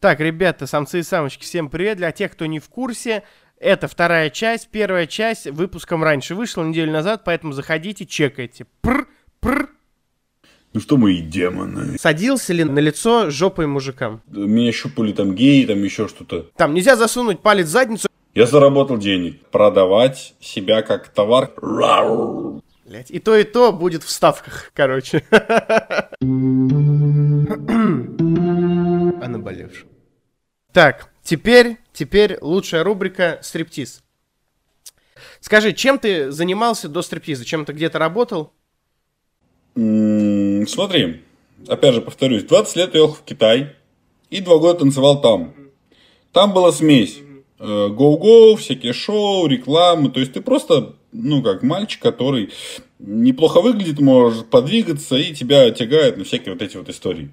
Так, ребята, самцы и самочки, всем привет. Для тех, кто не в курсе, это вторая часть. Первая часть выпуском раньше вышла, неделю назад, поэтому заходите, чекайте. Пр, пр. Ну что мы и демоны. Садился ли на лицо жопой мужикам? Меня щупали там геи, там еще что-то. Там нельзя засунуть палец в задницу. Я заработал денег. Продавать себя как товар. Блять, и то, и то будет в ставках, короче. О наболевшем. Так, теперь, теперь лучшая рубрика «Стриптиз». Скажи, чем ты занимался до стриптиза? Чем ты где-то работал? М, Смотри, опять же повторюсь, 20 лет я ехал в Китай и два года танцевал там. Там была смесь. э, Гоу-гоу, всякие шоу, рекламы. То есть ты просто, ну, как мальчик, который неплохо выглядит, может подвигаться и тебя тягает на всякие вот эти вот истории.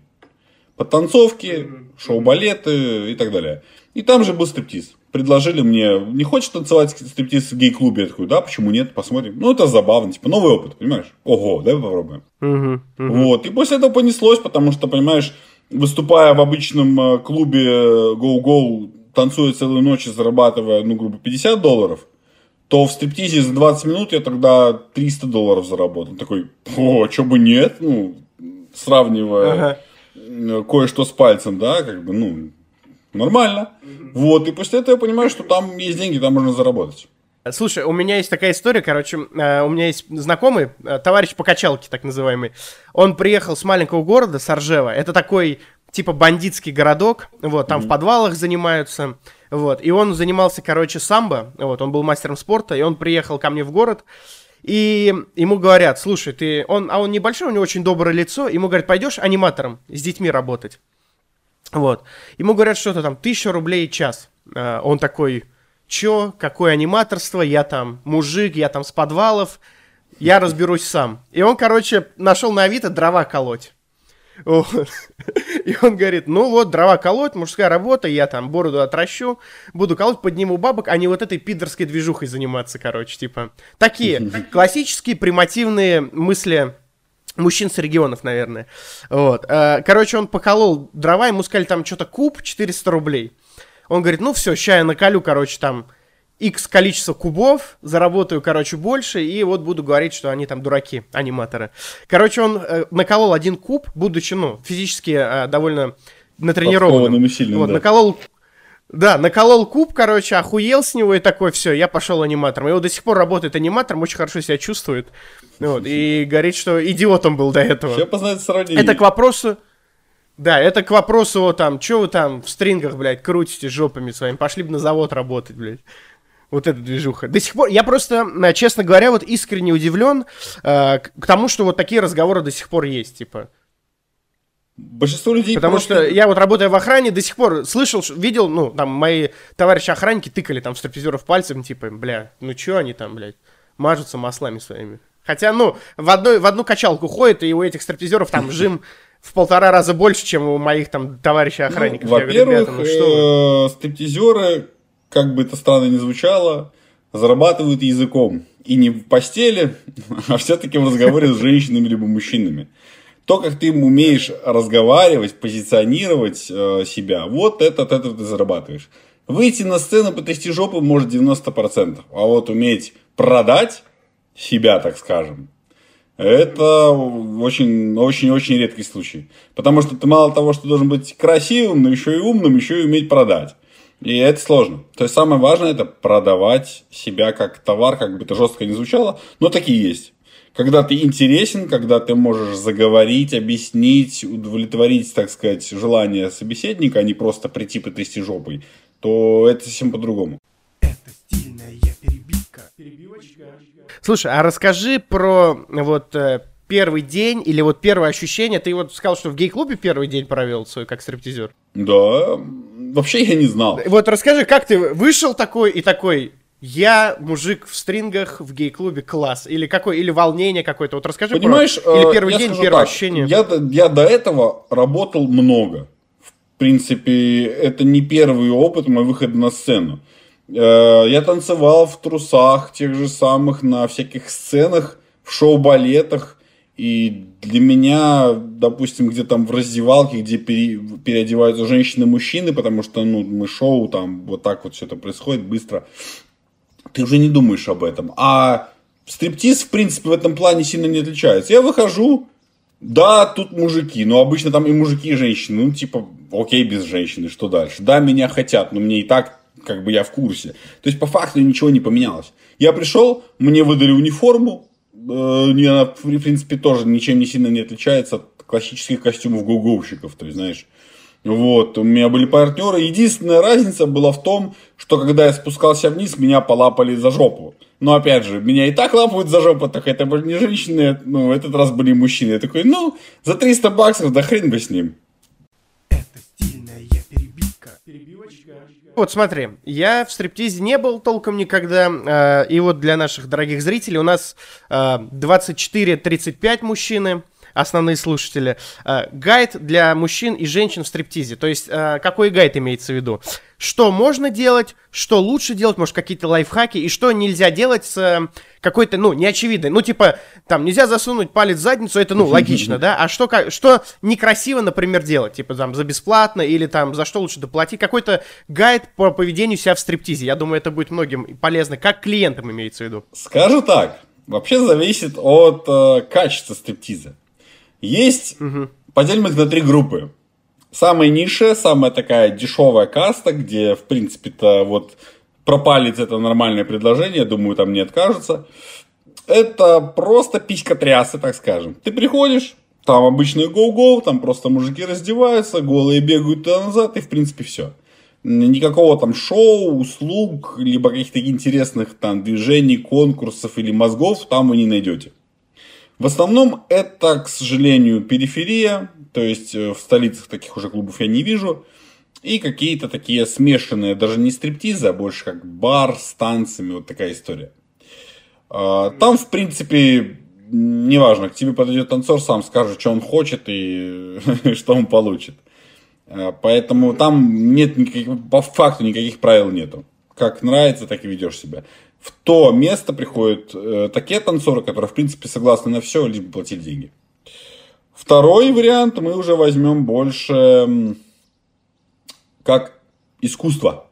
Подтанцовки, шоу-балеты и так далее. И там же был стриптиз. Предложили мне, не хочешь танцевать стриптиз в гей-клубе? Я такой, да, почему нет, посмотрим. Ну, это забавно, типа, новый опыт, понимаешь? Ого, давай попробуем. Мгм. Вот. И после этого понеслось, потому что, понимаешь, выступая в обычном э, клубе Go Go, танцуя целую ночь и зарабатывая, ну, грубо, 50 долларов, то в стриптизе за 20 минут я тогда 300 долларов заработал. Такой, о, чё бы нет, ну, сравнивая Ага. Э, кое-что с пальцем, да, как бы, ну, нормально. Вот, и после этого я понимаю, что там есть деньги, там можно заработать. Слушай, у меня есть такая история, короче, э, у меня есть знакомый, э, товарищ по качалке, так называемый. Он приехал с маленького города, с Оржева. Это такой, типа, бандитский городок. Вот, там в подвалах занимаются. Вот, и он занимался, короче, самбо. Вот, он был мастером спорта, и он приехал ко мне в город. И ему говорят, слушай, ты... Он, а он небольшой, у него очень доброе лицо. Ему говорят, пойдешь аниматором с детьми работать. Вот. Ему говорят, что-то там, тысяча рублей час. А, он такой, чё, какое аниматорство, я там мужик, я там с подвалов, я разберусь сам. И он, короче, нашел на Авито дрова колоть. Вот. И он говорит, ну вот, дрова колоть, мужская работа, я там бороду отращу, буду колоть, подниму бабок, а не вот этой пидорской движухой заниматься, короче, типа. Такие классические примативные мысли мужчин с регионов, наверное. Вот. Э, Короче, он поколол дрова, ему сказали, там что-то куб 400 рублей. Он говорит, ну все, ща я наколю, короче, там X количество кубов, заработаю, короче, больше, и вот буду говорить, что они там дураки, аниматоры. Короче, он э, наколол один куб, будучи, ну, физически э, довольно натренированным. И сильным, Вот, да. наколол да, наколол куб, короче, охуел с него и такой, все, я пошел аниматором. И он до сих пор работает аниматором, очень хорошо себя чувствует. Вот, и говорит, что идиотом был до этого. Все познать сравнение. Это к вопросу... Да, это к вопросу, вот там, что вы там в стрингах, блядь, крутите жопами своими, пошли бы на завод работать, блядь. Вот эта движуха. До сих пор, я просто, э, честно говоря, вот искренне удивлен э, к тому, что вот такие разговоры до сих пор есть, типа. Большинство людей Потому просто- что я вот работая в охране, до сих пор слышал, видел, ну, там, мои товарищи охранники тыкали там в стриптизеров пальцем, типа, бля, ну чё они там, блядь, мажутся маслами своими. Хотя, ну, в, одной, в одну качалку ходит, и у этих стриптизеров там жим в полтора раза больше, чем у моих там товарищей Ну, охранников. Говорю, Во-первых, ну что э, стриптизеры, как бы это странно ни звучало, зарабатывают языком. И не в постели, а все-таки в разговоре с женщинами либо мужчинами. То, как ты умеешь разговаривать, позиционировать э, себя, вот это, от этого ты зарабатываешь. Выйти на сцену, потрясти жопу может 90%. А вот уметь продать себя, так скажем, это очень-очень-очень редкий случай. Потому что ты мало того, что должен быть красивым, но еще и умным, еще и уметь продать. И это сложно. То есть самое важное это продавать себя как товар, как бы это жестко не звучало, но такие есть. Когда ты интересен, когда ты можешь заговорить, объяснить, удовлетворить, так сказать, желание собеседника, а не просто прийти потрясти жопой, то это совсем по-другому. Слушай, а расскажи про вот э, первый день или вот первое ощущение. Ты вот сказал, что в гей-клубе первый день провел свой как стриптизер. Да, вообще я не знал. Вот расскажи, как ты вышел такой и такой, я мужик в стрингах в гей-клубе, класс. Или какой, или волнение какое-то. Вот расскажи Понимаешь, про... Или э, первый я день, первое так, ощущение. Я, до- я до этого работал много. В принципе, это не первый опыт мой выхода на сцену. Э, Я танцевал в трусах тех же самых на всяких сценах, в шоу-балетах. И для меня, допустим, где там в раздевалке, где пере, переодеваются женщины и мужчины, потому что, ну, мы шоу, там вот так вот все это происходит быстро, ты уже не думаешь об этом. А стриптиз, в принципе, в этом плане сильно не отличается. Я выхожу, да, тут мужики, но обычно там и мужики, и женщины. Ну, типа, окей, без женщины, что дальше? Да, меня хотят, но мне и так, как бы, я в курсе. То есть, по факту ничего не поменялось. Я пришел, мне выдали униформу, она, в принципе, тоже ничем не сильно не отличается от классических костюмов гуговщиков, то есть, знаешь, вот, у меня были партнеры. Единственная разница была в том, что когда я спускался вниз, меня полапали за жопу. Но опять же, меня и так лапают за жопу, так это были не женщины, ну, этот раз были мужчины. Я такой, ну, за 300 баксов, да хрен бы с ним. Вот смотри, я в стриптизе не был толком никогда, э, и вот для наших дорогих зрителей у нас э, 24-35 мужчины, основные слушатели. Э, гайд для мужчин и женщин в стриптизе. То есть, э, какой гайд имеется в виду? Что можно делать, что лучше делать, может, какие-то лайфхаки, и что нельзя делать с э, какой-то, ну, неочевидной. Ну, типа, там, нельзя засунуть палец в задницу, это, ну, логично, да? А что, что некрасиво, например, делать? Типа, там, за бесплатно или там, за что лучше доплатить? Какой-то гайд по поведению себя в стриптизе. Я думаю, это будет многим полезно. Как клиентам имеется в виду? Скажу так. Вообще зависит от э, качества стриптиза. Есть, угу. поделим их на три группы. Самая низшая, самая такая дешевая каста, где, в принципе-то, вот пропалить это нормальное предложение, думаю, там не откажутся. Это просто писька трясы, так скажем. Ты приходишь, там обычный гоу-гоу, там просто мужики раздеваются, голые бегают туда-назад, и в принципе все. Никакого там шоу, услуг, либо каких-то интересных там движений, конкурсов или мозгов там вы не найдете. В основном это, к сожалению, периферия, то есть э, в столицах таких уже клубов я не вижу. И какие-то такие смешанные, даже не стриптизы, а больше как бар с танцами, вот такая история. А, там, в принципе, неважно, к тебе подойдет танцор, сам скажет, что он хочет и что он получит. А, поэтому там нет никаких, по факту никаких правил нету. Как нравится, так и ведешь себя в то место приходят э, такие танцоры, которые, в принципе, согласны на все, лишь бы платить деньги. Второй вариант мы уже возьмем больше как искусство,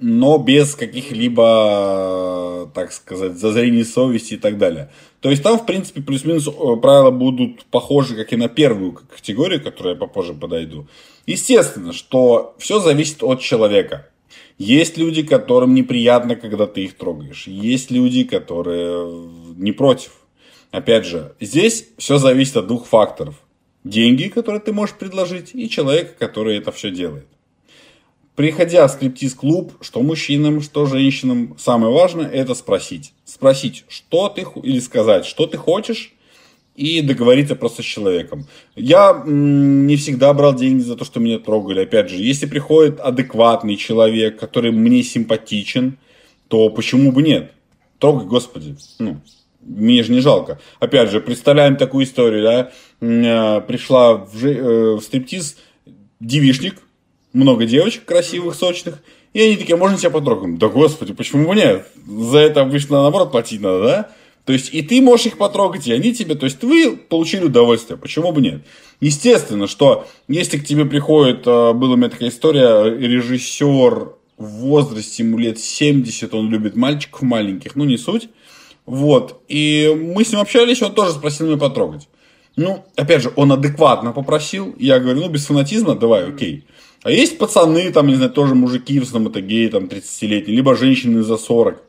но без каких-либо, так сказать, зазрений совести и так далее. То есть там, в принципе, плюс-минус э, правила будут похожи, как и на первую категорию, к которой я попозже подойду. Естественно, что все зависит от человека. Есть люди, которым неприятно, когда ты их трогаешь. Есть люди, которые не против. Опять же, здесь все зависит от двух факторов. Деньги, которые ты можешь предложить, и человека, который это все делает. Приходя в скриптиз-клуб, что мужчинам, что женщинам, самое важное это спросить. Спросить, что ты, или сказать, что ты хочешь, и договориться просто с человеком. Я не всегда брал деньги за то, что меня трогали. Опять же, если приходит адекватный человек, который мне симпатичен, то почему бы нет? Трогай, Господи. Ну, мне же не жалко. Опять же, представляем такую историю, да, э, пришла в, жи- э, в стриптиз девишник, много девочек красивых, сочных, и они такие, можно тебя потрогать? Да господи, почему бы нет? За это обычно наоборот платить надо, да? То есть и ты можешь их потрогать, и они тебе, то есть вы получили удовольствие, почему бы нет? Естественно, что если к тебе приходит, э, была у меня такая история, режиссер в возрасте, ему лет 70, он любит мальчиков маленьких, ну не суть, вот, и мы с ним общались, он тоже спросил меня потрогать. Ну, опять же, он адекватно попросил, я говорю, ну без фанатизма, давай, окей. А есть пацаны, там, не знаю, тоже мужики, в основном это геи, там, 30-летние, либо женщины за 40.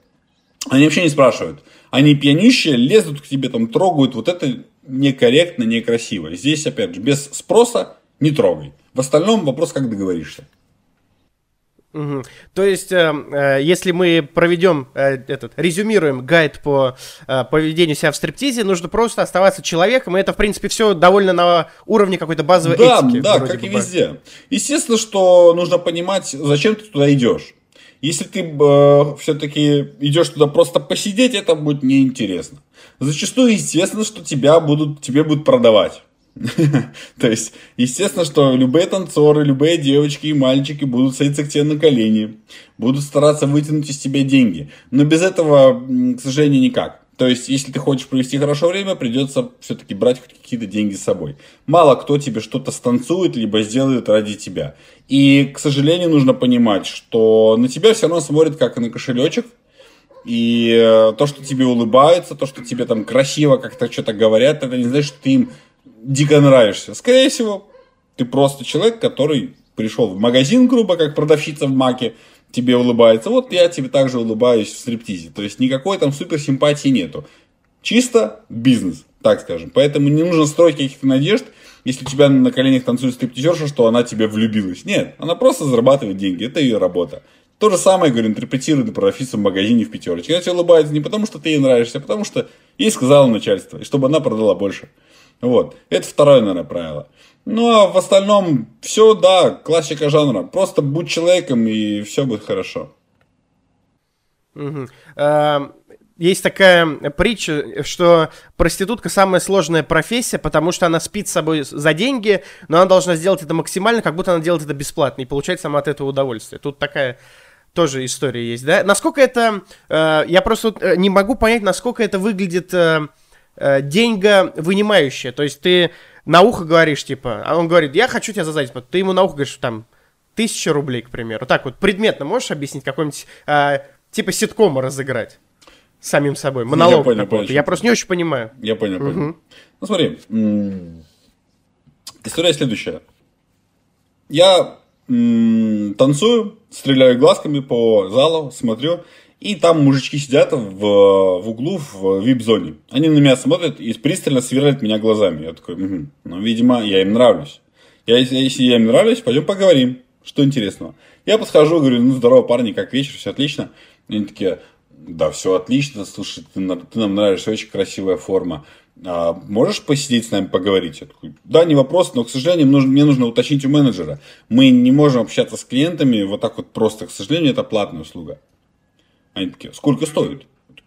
Они вообще не спрашивают, они пьянищие, лезут к тебе, там трогают, вот это некорректно, некрасиво. Здесь, опять же, без спроса не трогай. В остальном вопрос, как договоришься. Угу. То есть, э, э, если мы проведем э, этот, резюмируем гайд по э, поведению себя в стриптизе, нужно просто оставаться человеком, и это, в принципе, все довольно на уровне какой-то базовой да, этики. Да, как бы. и везде. Естественно, что нужно понимать, зачем ты туда идешь. Если ты э, все-таки идешь туда просто посидеть, это будет неинтересно. Зачастую, естественно, что тебя будут, тебе будут продавать. То есть, естественно, что любые танцоры, любые девочки и мальчики будут садиться к тебе на колени, будут стараться вытянуть из тебя деньги. Но без этого, к сожалению, никак. То есть, если ты хочешь провести хорошо время, придется все-таки брать хоть какие-то деньги с собой. Мало кто тебе что-то станцует, либо сделает ради тебя. И, к сожалению, нужно понимать, что на тебя все равно смотрят как на кошелечек. И э, то, что тебе улыбаются, то, что тебе там красиво как-то что-то говорят, это не значит, что ты им дико нравишься. Скорее всего, ты просто человек, который пришел в магазин, грубо, как продавщица в маке, тебе улыбается. Вот я тебе также улыбаюсь в стриптизе. То есть никакой там супер симпатии нету. Чисто бизнес, так скажем. Поэтому не нужно строить каких-то надежд, если у тебя на коленях танцует стриптизерша, что она тебе влюбилась. Нет, она просто зарабатывает деньги, это ее работа. То же самое, говорю, интерпретирует на продавщицу в магазине в пятерочке. Она тебе улыбается не потому, что ты ей нравишься, а потому что ей сказала начальство, и чтобы она продала больше. Вот. Это второе, наверное, правило. Ну, а в остальном все, да, классика жанра. Просто будь человеком, и все будет хорошо. Угу. Есть такая притча, что проститутка самая сложная профессия, потому что она спит с собой за деньги, но она должна сделать это максимально, как будто она делает это бесплатно, и получает сама от этого удовольствие. Тут такая тоже история есть, да? Насколько это... Э, я просто э, не могу понять, насколько это выглядит э, э, деньга вынимающая. То есть ты на ухо говоришь, типа, а он говорит, я хочу тебя задать, ты ему на ухо говоришь, там, тысяча рублей, к примеру. Так вот, предметно можешь объяснить какой-нибудь, э, типа, ситкома разыграть? Самим собой, монолог я понял, понял, Я просто не очень понимаю. Я понял, угу. понял. Ну смотри, история следующая. Я танцую, стреляю глазками по залу, смотрю, и там мужички сидят в, в углу в вип-зоне. Они на меня смотрят и пристально сверлят меня глазами. Я такой, угу. ну, видимо, я им нравлюсь. Я, если, я им нравлюсь, пойдем поговорим. Что интересного? Я подхожу, говорю, ну, здорово, парни, как вечер, все отлично. Они такие, да, все отлично, слушай, ты, ты нам нравишься, очень красивая форма. А, можешь посидеть с нами поговорить? Я такой, да, не вопрос, но, к сожалению, нужно, мне нужно уточнить у менеджера. Мы не можем общаться с клиентами вот так вот просто. К сожалению, это платная услуга. Они такие, сколько стоит?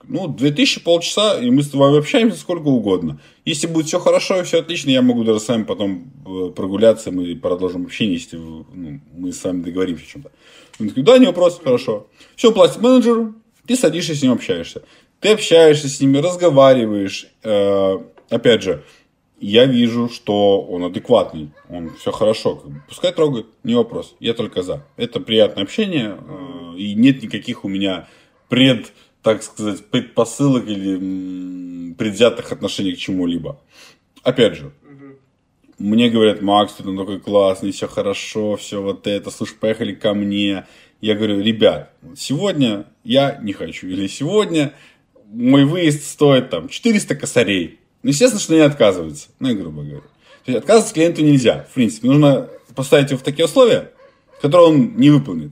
Ну, 2000 полчаса, и мы с тобой общаемся сколько угодно. Если будет все хорошо и все отлично, я могу даже с вами потом э, прогуляться, мы продолжим общение, если ну, мы с вами договоримся о чем-то. Он такой, да, не вопрос, хорошо. Все, платит менеджеру, ты садишься с ним общаешься. Ты общаешься с ними, разговариваешь. Э, опять же, я вижу, что он адекватный, он все хорошо. Пускай трогает, не вопрос, я только за. Это приятное общение, э, и нет никаких у меня пред, так сказать, предпосылок или предвзятых отношений к чему-либо. Опять же, мне говорят, Макс, ты там такой классный, все хорошо, все вот это, слушай, поехали ко мне. Я говорю, ребят, сегодня я не хочу, или сегодня мой выезд стоит там 400 косарей. Ну, естественно, что не отказывается, ну, грубо говоря. То есть отказываться клиенту нельзя, в принципе. Нужно поставить его в такие условия, которые он не выполнит.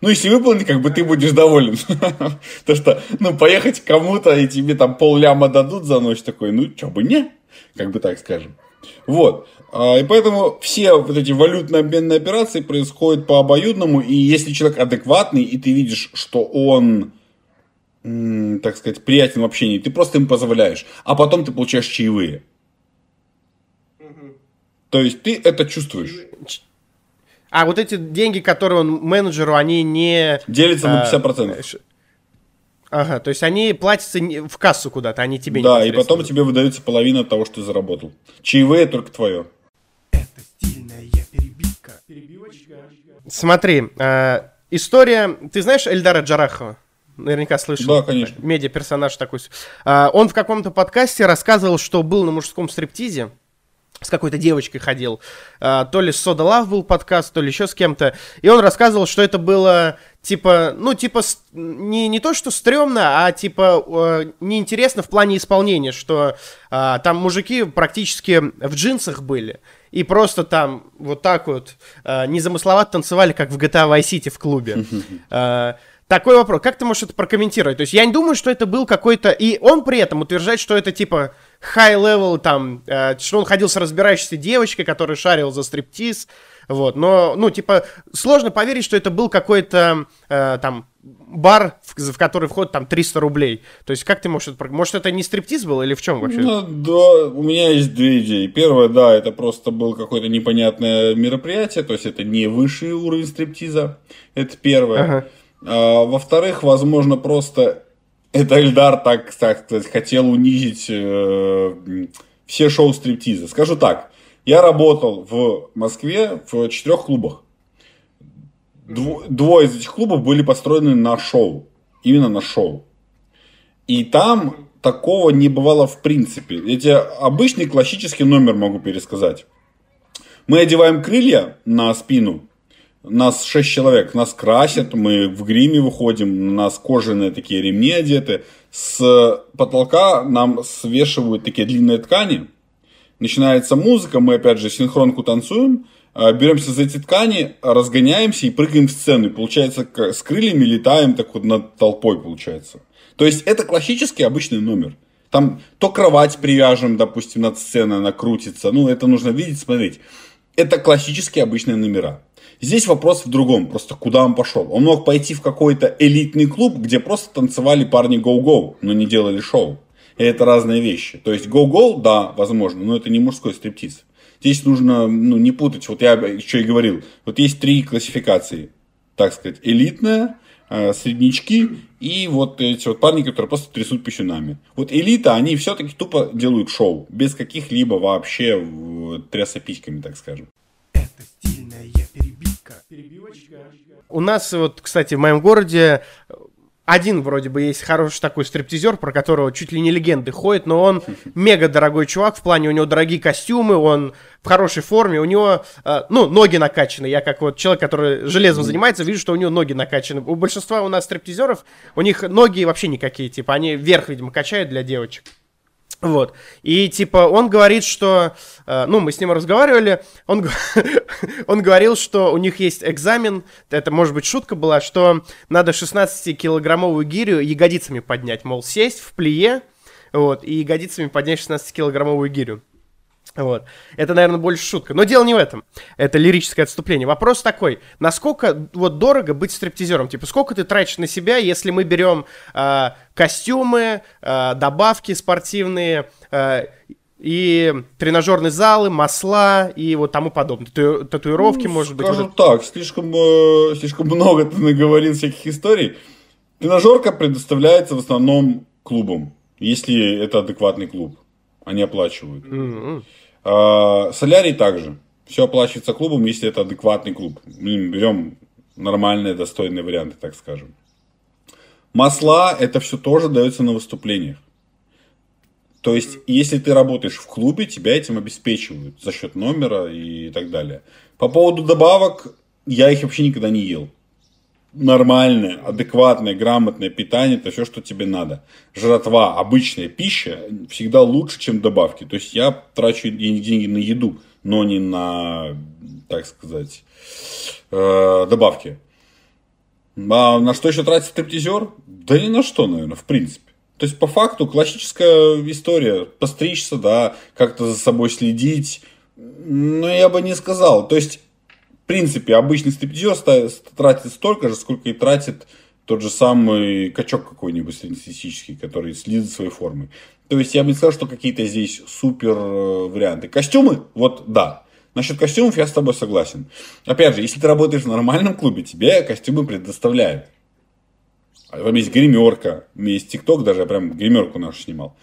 Ну, если выполнит, как бы ты будешь доволен. То что, ну, поехать кому-то, и тебе там пол ляма дадут за ночь, такой, ну, чё бы не, как бы так скажем. Вот. А, и поэтому все вот эти валютно-обменные операции происходят по обоюдному, и если человек адекватный, и ты видишь, что он, так сказать, приятен в общении, ты просто им позволяешь, а потом ты получаешь чаевые. То есть ты это чувствуешь. А вот эти деньги, которые он менеджеру, они не... Делятся на 50%. А, ага, то есть они платятся в кассу куда-то, они тебе Да, и потом тебе выдается половина того, что ты заработал. Чаевые только твое. Это стильная перебивка. Перебивочка. Смотри, э, история... Ты знаешь Эльдара Джарахова? Наверняка слышал. Да, конечно. Медиа-персонаж такой. Э, он в каком-то подкасте рассказывал, что был на мужском стриптизе с какой-то девочкой ходил, а, то ли с Сода Лав был подкаст, то ли еще с кем-то, и он рассказывал, что это было типа, ну, типа, не, не то, что стрёмно, а типа э, неинтересно в плане исполнения, что э, там мужики практически в джинсах были, и просто там вот так вот э, незамысловато танцевали, как в GTA Vice City в клубе. Такой вопрос, как ты можешь это прокомментировать? То есть я не думаю, что это был какой-то... И он при этом утверждает, что это типа high-level, там, э, что он ходил с разбирающейся девочкой, которая шарил за стриптиз, вот, но, ну, типа, сложно поверить, что это был какой-то, э, там, бар, в, в который входит там 300 рублей. То есть, как ты можешь это... Может, это не стриптиз был или в чем вообще? Ну, да, у меня есть две идеи. Первое, да, это просто был какое-то непонятное мероприятие, то есть, это не высший уровень стриптиза. Это первое. Ага. А, во-вторых, возможно, просто это Эльдар так, так сказать, хотел унизить э, все шоу стриптиза. Скажу так, я работал в Москве в четырех клубах. Дво, двое из этих клубов были построены на шоу. Именно на шоу. И там такого не бывало в принципе. Эти обычный классический номер могу пересказать. Мы одеваем крылья на спину. Нас шесть человек, нас красят, мы в гриме выходим, у нас кожаные такие ремни одеты. С потолка нам свешивают такие длинные ткани. Начинается музыка, мы опять же синхронку танцуем, а, беремся за эти ткани, разгоняемся и прыгаем в сцену. И получается, с крыльями летаем так вот над толпой, получается. То есть это классический обычный номер. Там то кровать привяжем, допустим, над сценой, она крутится. Ну, это нужно видеть, смотреть. Это классические обычные номера. Здесь вопрос в другом, просто куда он пошел. Он мог пойти в какой-то элитный клуб, где просто танцевали парни go-go, но не делали шоу. И это разные вещи. То есть go-go, да, возможно, но это не мужской стриптиз. Здесь нужно ну, не путать. Вот я еще и говорил. Вот есть три классификации. Так сказать, элитная, э, среднячки и вот эти вот парни, которые просто трясут пищунами. Вот элита, они все-таки тупо делают шоу. Без каких-либо вообще тряса письками, так скажем. Это стильная. Перебивочка. У нас вот, кстати, в моем городе один вроде бы есть хороший такой стриптизер, про которого чуть ли не легенды ходят, но он мега дорогой чувак, в плане у него дорогие костюмы, он в хорошей форме, у него, э, ну, ноги накачаны. Я как вот человек, который железом занимается, вижу, что у него ноги накачаны. У большинства у нас стриптизеров, у них ноги вообще никакие, типа, они вверх, видимо, качают для девочек. Вот. И типа он говорит, что... Э, ну, мы с ним разговаривали. Он, он говорил, что у них есть экзамен. Это, может быть, шутка была, что надо 16-килограммовую гирю ягодицами поднять. Мол, сесть в плие, вот, и ягодицами поднять 16-килограммовую гирю. Вот. Это, наверное, больше шутка. Но дело не в этом. Это лирическое отступление. Вопрос такой. Насколько вот дорого быть стриптизером? Типа, сколько ты тратишь на себя, если мы берем э, костюмы, э, добавки спортивные, э, и тренажерные залы, масла и вот тому подобное. Тату татуировки, ну, может быть. Скажу вот так, слишком, э, слишком много ты наговорил всяких историй. Тренажерка предоставляется в основном клубом, если это адекватный клуб. Они оплачивают. Mm-hmm. А, солярий также. Все оплачивается клубом, если это адекватный клуб. Берем нормальные, достойные варианты, так скажем. Масла, это все тоже дается на выступлениях. То есть, если ты работаешь в клубе, тебя этим обеспечивают за счет номера и так далее. По поводу добавок, я их вообще никогда не ел нормальное, адекватное, грамотное питание, это все, что тебе надо. Жратва, обычная пища всегда лучше, чем добавки. То есть я трачу деньги на еду, но не на, так сказать, э, добавки. А на что еще тратит стриптизер? Да ни на что, наверное, в принципе. То есть, по факту, классическая история. Постричься, да, как-то за собой следить. Но я бы не сказал. То есть, в принципе, обычный стриптизер тратит столько же, сколько и тратит тот же самый качок какой-нибудь среднестатистический, который следит своей формой. То есть я бы не сказал, что какие-то здесь супер э, варианты. Костюмы, вот да. Насчет костюмов я с тобой согласен. Опять же, если ты работаешь в нормальном клубе, тебе костюмы предоставляют. А там есть гримерка, есть ТикТок даже, я прям гримерку нашу снимал.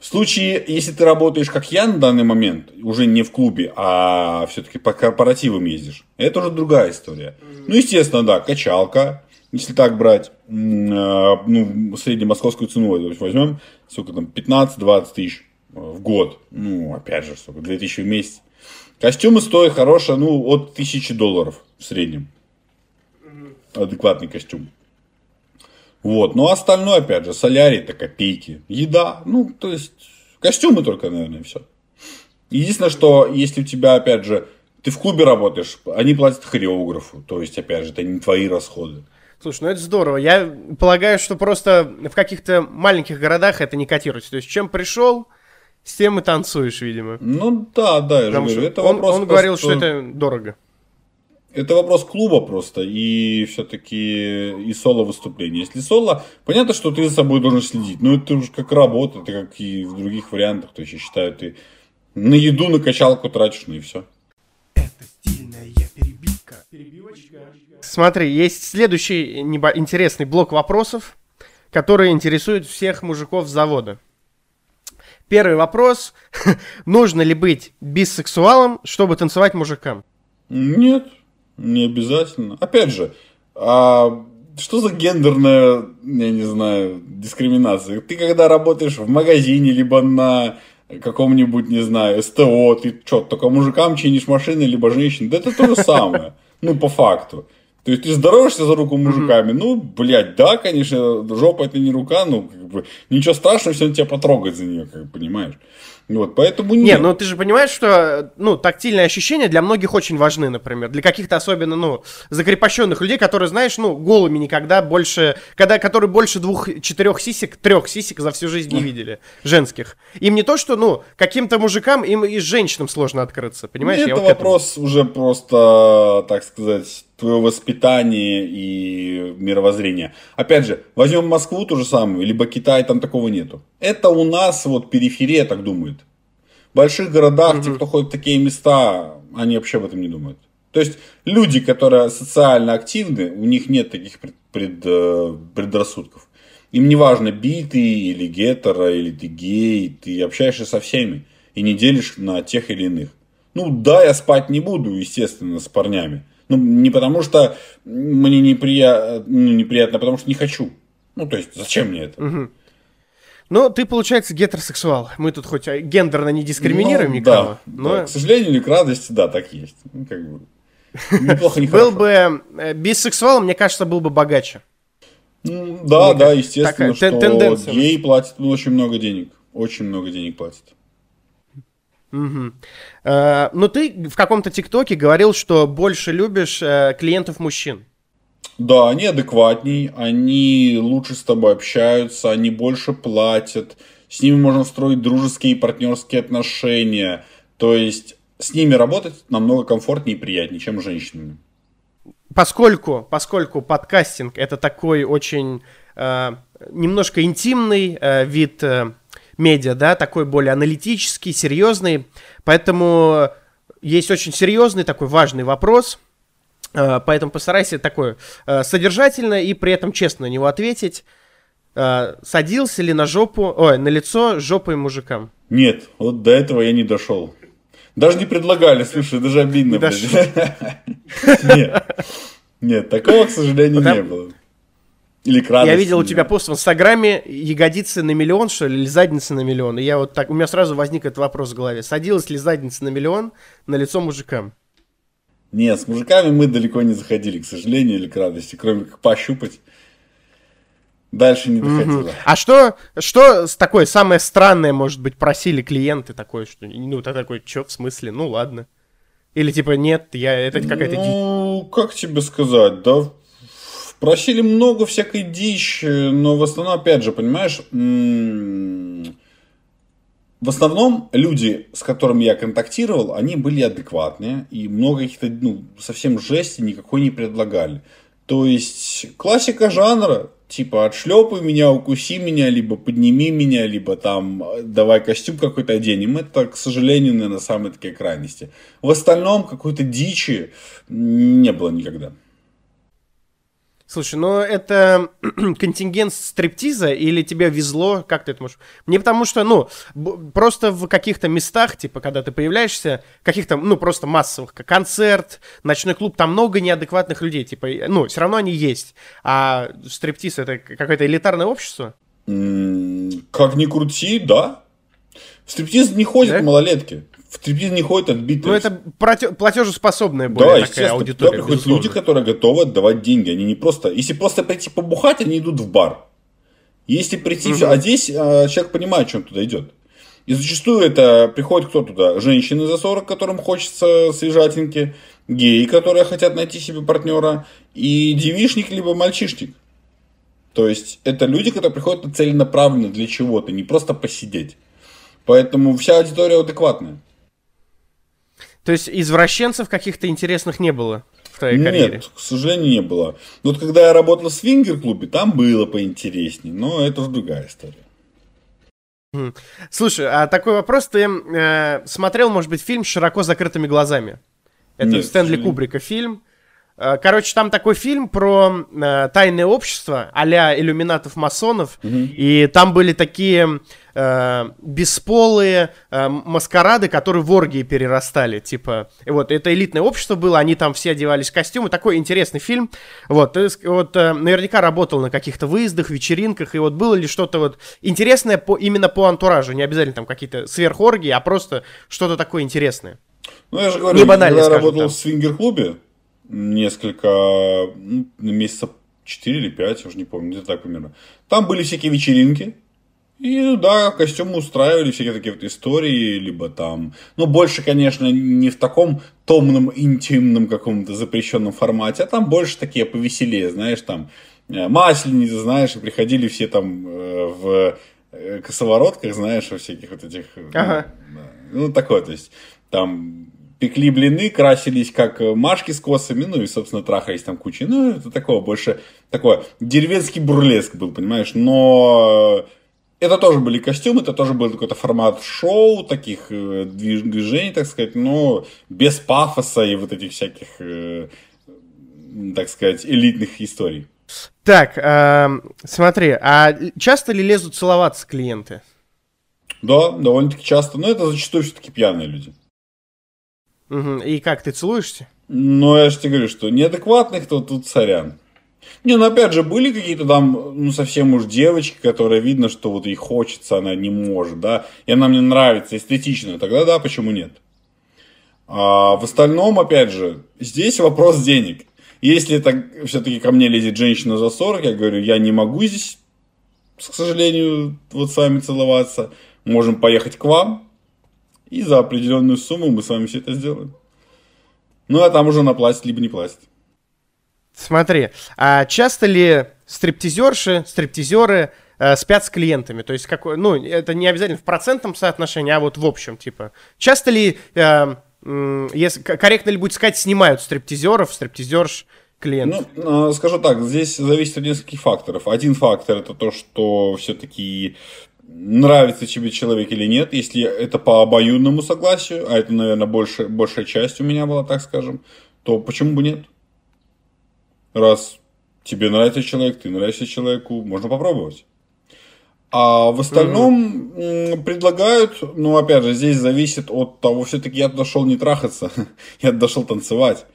В случае, если ты работаешь, как я на данный момент, уже не в клубе, а все-таки по корпоративам ездишь, это уже другая история. Ну, естественно, да, качалка, если так брать, э, ну, среднемосковскую цену возьмем, сколько там, 15-20 тысяч в год. Ну, опять же, сколько, 2000 в месяц. Костюмы стоят хорошие, ну, от 1000 долларов в среднем. Адекватный костюм. Вот. Но остальное, опять же, солярий это копейки. Еда, ну, то есть, костюмы только, наверное, все. Единственное, что если у тебя, опять же, ты в клубе работаешь, они платят хореографу. То есть, опять же, это не твои расходы. Слушай, ну это здорово. Я полагаю, что просто в каких-то маленьких городах это не котируется. То есть, чем пришел, с тем и танцуешь, видимо. Ну да, да, я Потому же говорю. Это он, вопрос он говорил, что это дорого. Это вопрос клуба просто и все-таки и соло выступления. Если соло, понятно, что ты за собой должен следить, но это уже как работа, это как и в других вариантах. То есть я считаю, ты на еду, на качалку тратишь, ну и все. Это стильная перебивка. Перебивочка. Смотри, есть следующий интересный блок вопросов, которые интересуют всех мужиков завода. Первый вопрос. Нужно ли быть бисексуалом, чтобы танцевать мужикам? Нет, не обязательно. Опять же, а что за гендерная, я не знаю, дискриминация? Ты когда работаешь в магазине, либо на каком-нибудь, не знаю, СТО, ты что, только мужикам чинишь машины, либо женщин? Да это то же самое. Ну, по факту. То есть ты здороваешься за руку мужиками, ну, блядь, да, конечно, жопа это не рука, ну, как бы, ничего страшного, все тебя потрогать за нее, как понимаешь. Вот, поэтому нет. Не, ну ты же понимаешь, что, ну, тактильные ощущения для многих очень важны, например. Для каких-то особенно, ну, закрепощенных людей, которые, знаешь, ну, голыми никогда больше, когда, которые больше двух-четырех сисек, трех сисек за всю жизнь не видели, женских. Им не то, что, ну, каким-то мужикам, им и женщинам сложно открыться, понимаешь? Это вот вопрос уже просто, так сказать, твоего воспитания и мировоззрения. Опять же, возьмем Москву ту же самую, либо Китай, там такого нету. Это у нас вот периферия так думает. В больших городах, угу. те, кто ходит в такие места, они вообще об этом не думают. То есть люди, которые социально активны, у них нет таких пред, пред, э, предрассудков. Им не важно, би ты или гетера, или ты гей, ты общаешься со всеми и не делишь на тех или иных. Ну да, я спать не буду, естественно, с парнями. Ну, не потому что мне неприятно, ну, неприятно, а потому что не хочу. Ну, то есть, зачем мне это? Угу. Ну, ты, получается, гетеросексуал. Мы тут хоть гендерно не дискриминируем ну, никого. Да, но... да, к сожалению или к радости, да, так есть. Ну, как бы, неплохо, не Был бы э, бисексуалом, мне кажется, был бы богаче. Ну, да, да, естественно, что гей платит очень много денег. Очень много денег платит. Угу. Э, но ты в каком-то ТикТоке говорил, что больше любишь э, клиентов мужчин. Да, они адекватней, они лучше с тобой общаются, они больше платят, с ними можно строить дружеские и партнерские отношения. То есть с ними работать намного комфортнее и приятнее, чем с женщинами. Поскольку, поскольку подкастинг это такой очень э, немножко интимный э, вид э, медиа, да, такой более аналитический, серьезный. Поэтому есть очень серьезный такой важный вопрос. Э, поэтому постарайся такой э, содержательно и при этом честно на него ответить. Э, садился ли на жопу, ой, на лицо жопой мужикам? Нет, вот до этого я не дошел. Даже не предлагали, слушай, даже обидно. Нет, нет, такого, к сожалению, не было. Или к Я видел у тебя пост в Инстаграме ягодицы на миллион, что ли, или задницы на миллион. И я вот так, у меня сразу возник этот вопрос в голове. Садилась ли задница на миллион на лицо мужикам? Нет, с мужиками мы далеко не заходили, к сожалению, или к радости, кроме как пощупать. Дальше не доходило. Угу. А что, что такое самое странное, может быть, просили клиенты такое, что, ну, ты такой, что, в смысле, ну, ладно. Или типа, нет, я, это какая-то Ну, как тебе сказать, да, Просили много всякой дичи, но в основном, опять же, понимаешь, в основном люди, с которыми я контактировал, они были адекватные и много каких-то, ну, совсем жести никакой не предлагали. То есть классика жанра, типа отшлепай меня, укуси меня, либо подними меня, либо там давай костюм какой-то оденем. Это, к сожалению, наверное, самые такие крайности. В остальном какой-то дичи не было никогда. Слушай, ну это контингент стриптиза или тебе везло? Как ты это можешь? Мне потому что, ну, просто в каких-то местах, типа, когда ты появляешься, каких-то, ну, просто массовых, как концерт, ночной клуб, там много неадекватных людей, типа, ну, все равно они есть. А стриптиз это какое-то элитарное общество? Как ни крути, да. В стриптиз не ходят да? малолетки в стриптиз не ходят отбитые. Ну, это платежеспособная более да, такая аудитория. Да, приходят люди, которые готовы отдавать деньги. Они не просто... Если просто прийти побухать, они идут в бар. Если прийти... Угу. А здесь а, человек понимает, он туда идет. И зачастую это приходит кто туда? Женщины за 40, которым хочется свежатинки, геи, которые хотят найти себе партнера, и девишник, либо мальчишник. То есть это люди, которые приходят целенаправленно для чего-то, не просто посидеть. Поэтому вся аудитория адекватная. То есть извращенцев каких-то интересных не было в твоей Нет, карьере? Нет, к сожалению, не было. Вот когда я работал в свингер-клубе, там было поинтереснее, но это уже другая история. Слушай, а такой вопрос, ты э, смотрел, может быть, фильм широко закрытыми глазами? Это Нет, Стэнли Кубрика фильм. Э, короче, там такой фильм про э, тайное общество а-ля иллюминатов-масонов, угу. и там были такие э, бесполые э, маскарады, которые в оргии перерастали, типа, и вот, это элитное общество было, они там все одевались в костюмы, такой интересный фильм, вот, ты, вот, э, наверняка работал на каких-то выездах, вечеринках, и вот было ли что-то вот интересное по, именно по антуражу, не обязательно там какие-то сверхоргии, а просто что-то такое интересное. Ну, я же говорю, не банально, я работал там. в свингер-клубе, несколько, ну, месяца 4 или 5, уже не помню, где-то так примерно. Там были всякие вечеринки, и да, костюмы устраивали, всякие такие вот истории, либо там, ну, больше, конечно, не в таком томном, интимном каком-то запрещенном формате, а там больше такие повеселее, знаешь, там, э, масленицы, знаешь, и приходили все там э, в э, косоворотках, знаешь, во всяких вот этих, ага. ну, ну, такое, то есть, там, пекли блины, красились как машки с косами, ну и, собственно, трахались там кучей. Ну, это такое больше, такое, деревенский бурлеск был, понимаешь, но это тоже были костюмы, это тоже был какой-то формат шоу, таких э, движений, так сказать, но без пафоса и вот этих всяких, э, так сказать, элитных историй. Так, э, смотри, а часто ли лезут целоваться клиенты? Да, довольно-таки часто, но это зачастую все-таки пьяные люди. Угу. И как, ты целуешься? Ну, я же тебе говорю, что неадекватных, то тут сорян. Не, ну опять же, были какие-то там, ну, совсем уж девочки, которые видно, что вот ей хочется, она не может, да, и она мне нравится эстетично, тогда да, почему нет? А в остальном, опять же, здесь вопрос денег. Если это все-таки ко мне лезет женщина за 40, я говорю, я не могу здесь, к сожалению, вот с вами целоваться, можем поехать к вам, и за определенную сумму мы с вами все это сделаем. Ну, а там уже она платит, либо не платит. Смотри, а часто ли стриптизерши, стриптизеры э, спят с клиентами? То есть, какой, ну, это не обязательно в процентном соотношении, а вот в общем, типа. Часто ли, э, э, если, корректно ли будет сказать, снимают стриптизеров, стриптизерш клиентов? Ну, а, скажу так, здесь зависит от нескольких факторов. Один фактор это то, что все-таки нравится тебе человек или нет, если это по обоюдному согласию, а это, наверное, больше, большая часть у меня была, так скажем, то почему бы нет? Раз тебе нравится человек, ты нравишься человеку, можно попробовать. А в остальном mm-hmm. предлагают, ну, опять же, здесь зависит от того, все-таки я дошел не трахаться, я дошел танцевать.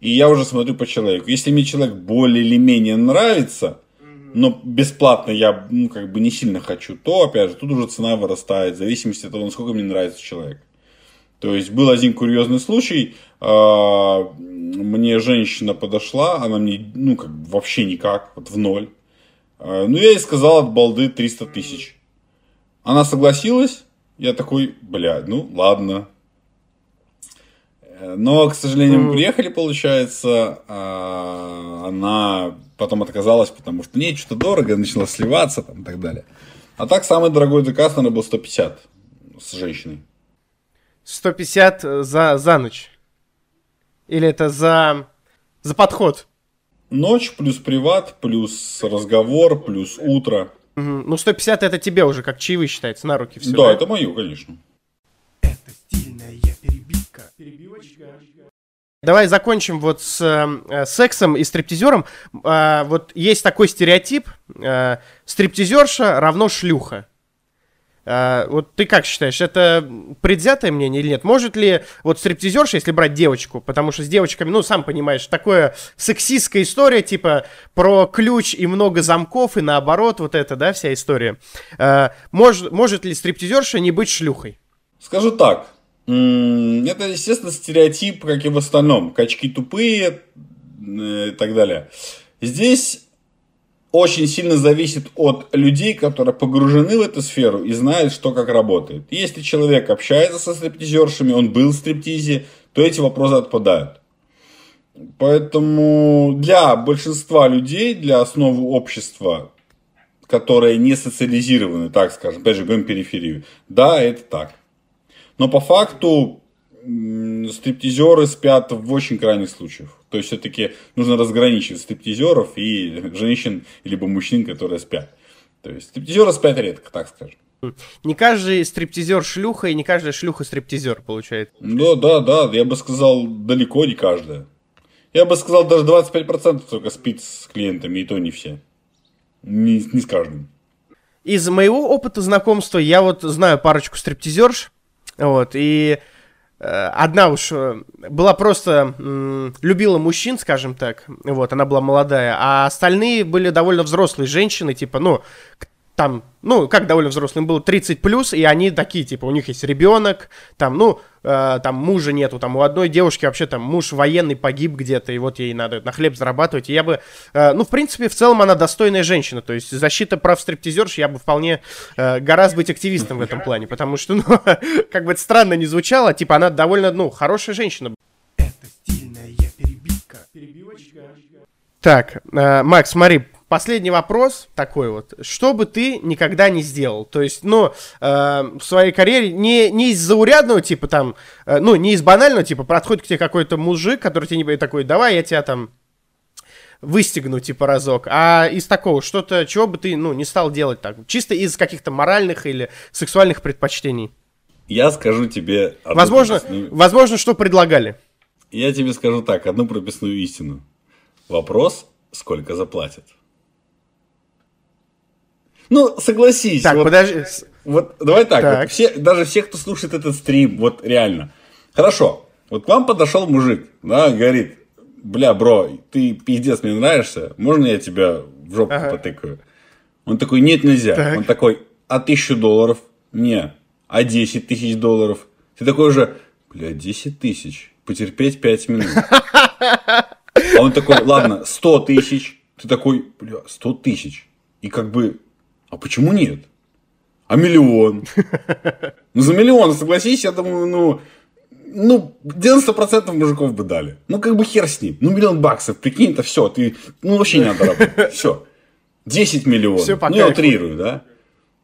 И я уже смотрю по человеку. Если мне человек более или менее нравится, но бесплатно я, ну, как бы не сильно хочу, то, опять же, тут уже цена вырастает, в зависимости от того, насколько мне нравится человек. То есть был один курьезный случай, мне женщина подошла, она мне, ну, как вообще никак, вот в ноль. А, ну, я ей сказал от балды 300 тысяч. Она согласилась, я такой, бля, ну, ладно. Но, к сожалению, мы приехали, получается, а, она потом отказалась, потому что не, что-то дорого, начала сливаться там и так далее. А так, самый дорогой заказ, наверное, был 150 с женщиной. 150 за, за ночь? Или это за, за подход? Ночь плюс приват, плюс разговор, плюс утро. Угу. Ну, 150 это тебе уже как чаевые считается, на руки все. Да, да? это мою, конечно. Это стильная перебивка. Перебивочка. Давай закончим вот с э, сексом и стриптизером. Э, вот есть такой стереотип: э, стриптизерша равно шлюха. А, вот ты как считаешь, это предвзятое мнение или нет? Может ли вот стриптизерша, если брать девочку, потому что с девочками, ну, сам понимаешь, такое сексистская история, типа про ключ и много замков, и наоборот, вот это, да, вся история. А, может, может ли стриптизерша не быть шлюхой? Скажу так, это, естественно, стереотип, как и в остальном. Качки тупые э, и так далее. Здесь очень сильно зависит от людей, которые погружены в эту сферу и знают, что как работает. Если человек общается со стриптизершами, он был в стриптизе, то эти вопросы отпадают. Поэтому для большинства людей, для основы общества, которые не социализированы, так скажем, опять же, говорим периферию, да, это так. Но по факту стриптизеры спят в очень крайних случаях. То есть, все-таки нужно разграничивать стриптизеров и женщин, либо мужчин, которые спят. То есть, стриптизеры спят редко, так скажем. Не каждый стриптизер шлюха, и не каждая шлюха стриптизер, получается. Да, да, да, я бы сказал, далеко не каждая. Я бы сказал, даже 25% только спит с клиентами, и то не все. Не, не с каждым. Из моего опыта знакомства я вот знаю парочку стриптизерш, вот, и одна уж э, была просто любила мужчин, скажем так, вот, она была молодая, а остальные были довольно взрослые женщины, типа, ну, там, ну, как довольно взрослым было, 30 плюс, и они такие, типа, у них есть ребенок, там, ну, э, там мужа нету, там у одной девушки вообще там муж военный погиб где-то, и вот ей надо на хлеб зарабатывать, и я бы, э, ну, в принципе, в целом она достойная женщина, то есть защита прав стриптизерш, я бы вполне э, гораздо быть активистом в этом плане, потому что, ну, как бы это странно не звучало, типа, она довольно, ну, хорошая женщина. Это стильная перебивка. Перебивочка. Так, э, Макс, смотри, последний вопрос такой вот. Что бы ты никогда не сделал? То есть, ну, э, в своей карьере не, не из заурядного типа там, э, ну, не из банального типа, подходит к тебе какой-то мужик, который тебе не такой, давай я тебя там выстегну, типа, разок, а из такого, что-то, чего бы ты, ну, не стал делать так, чисто из каких-то моральных или сексуальных предпочтений? Я скажу тебе... Возможно, прописную... возможно, что предлагали. Я тебе скажу так, одну прописную истину. Вопрос, сколько заплатят. Ну, согласись. Так, вот, подожди. Вот давай так, так. Вот все, даже все, кто слушает этот стрим, вот реально. Хорошо, вот к вам подошел мужик, да, говорит, бля, бро, ты пиздец, мне нравишься, можно я тебя в жопу ага. потыкаю? Он такой, нет, нельзя. Так. Он такой, а тысячу долларов? Не. А 10 тысяч долларов? Ты такой же, бля, 10 тысяч, потерпеть 5 минут. А он такой, ладно, 100 тысяч. Ты такой, бля, 100 тысяч. И как бы а почему нет? А миллион? Ну, за миллион, согласись, я думаю, ну, ну, 90% мужиков бы дали. Ну, как бы хер с ним. Ну, миллион баксов, прикинь, это все. Ты, ну, вообще не надо работать. Все. 10 миллионов. Все ну, я утрирую, да?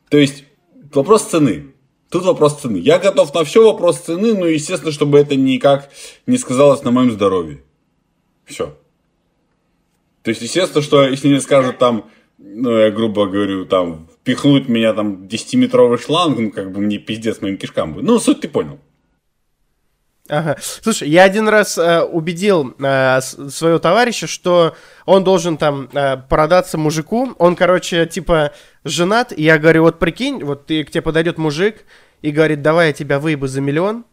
То есть, вопрос цены. Тут вопрос цены. Я готов на все вопрос цены, но, естественно, чтобы это никак не сказалось на моем здоровье. Все. То есть, естественно, что если мне скажут там, ну, я грубо говорю, там, впихнуть меня там 10-метровый шланг, ну, как бы мне пиздец моим кишкам будет. Ну, суть ты понял. Ага. Слушай, я один раз э, убедил э, своего товарища, что он должен там э, продаться мужику. Он, короче, типа женат. И я говорю, вот прикинь, вот ты, к тебе подойдет мужик и говорит, давай я тебя выебу за миллион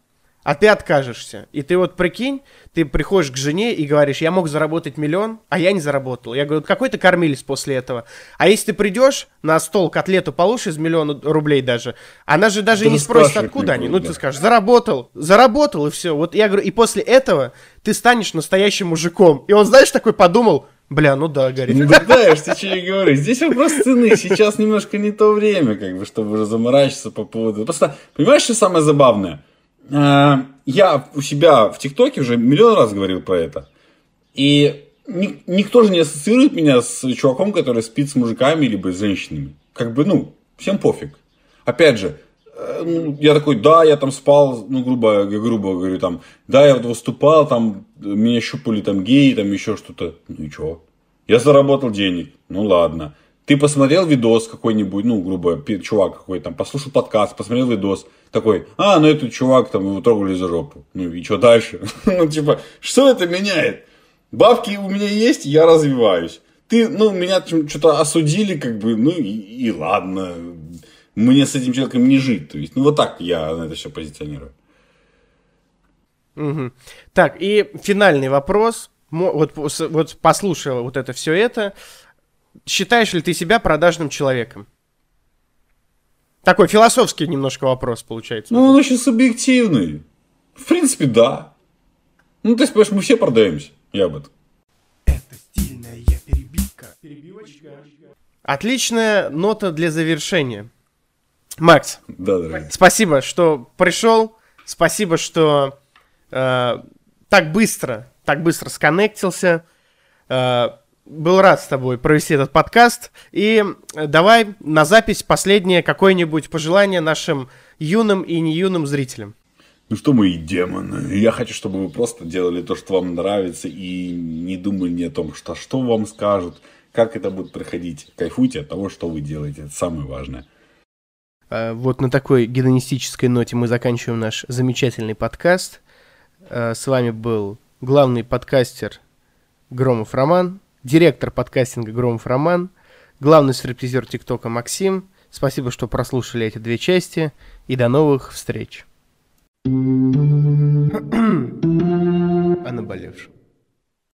а ты откажешься. И ты вот прикинь, ты приходишь к жене и говоришь, я мог заработать миллион, а я не заработал. Я говорю, какой ты кормились после этого? А если ты придешь на стол котлету получишь из миллиона рублей даже, она же даже ты не спросит, откуда они. Ну, да. ты скажешь, заработал, заработал, и все. Вот я говорю, и после этого ты станешь настоящим мужиком. И он, знаешь, такой подумал, Бля, ну да, горит. Ну да, я же тебе говорю. Здесь вопрос цены. Сейчас немножко не то время, как бы, чтобы уже заморачиваться по поводу... Просто, понимаешь, что самое забавное? А, я у себя в ТикТоке уже миллион раз говорил про это. И никто же не ассоциирует меня с чуваком, который спит с мужиками либо с женщинами. Как бы, ну, всем пофиг. Опять же, э, ну, я такой, да, я там спал, ну, грубо, грубо говорю, там, да, я вот выступал, там, меня щупали там геи, там еще что-то. Ну и что? Я заработал денег, ну ладно. Ты посмотрел видос какой-нибудь, ну, грубо, чувак какой там, послушал подкаст, посмотрел видос, такой, а, ну этот чувак там его трогали за жопу. Ну и что дальше? ну, типа, что это меняет? Бабки у меня есть, я развиваюсь. Ты, ну, меня что-то осудили, как бы, ну и, и ладно. Мне с этим человеком не жить. То есть, ну, вот так я на это все позиционирую. Угу. Так, и финальный вопрос. Вот, вот послушал вот это все это. Считаешь ли ты себя продажным человеком? Такой философский немножко вопрос получается. Ну, он очень субъективный. В принципе, да. Ну, то есть, понимаешь, мы все продаемся. Я об этом. Это стильная перебивка. Перебивочка. Отличная нота для завершения. Макс. Да, дорогой. Спасибо, что пришел. Спасибо, что э, так быстро, так быстро сконнектился. Э, был рад с тобой провести этот подкаст. И э, давай на запись последнее какое-нибудь пожелание нашим юным и не юным зрителям. Ну что, мои демоны, я хочу, чтобы вы просто делали то, что вам нравится, и не думали ни о том, что, что вам скажут, как это будет проходить. Кайфуйте от того, что вы делаете, это самое важное. А, вот на такой гедонистической ноте мы заканчиваем наш замечательный подкаст. А, с вами был главный подкастер Громов Роман, директор подкастинга Громов Роман, главный стриптизер ТикТока Максим. Спасибо, что прослушали эти две части, и до новых встреч. О наболевшем.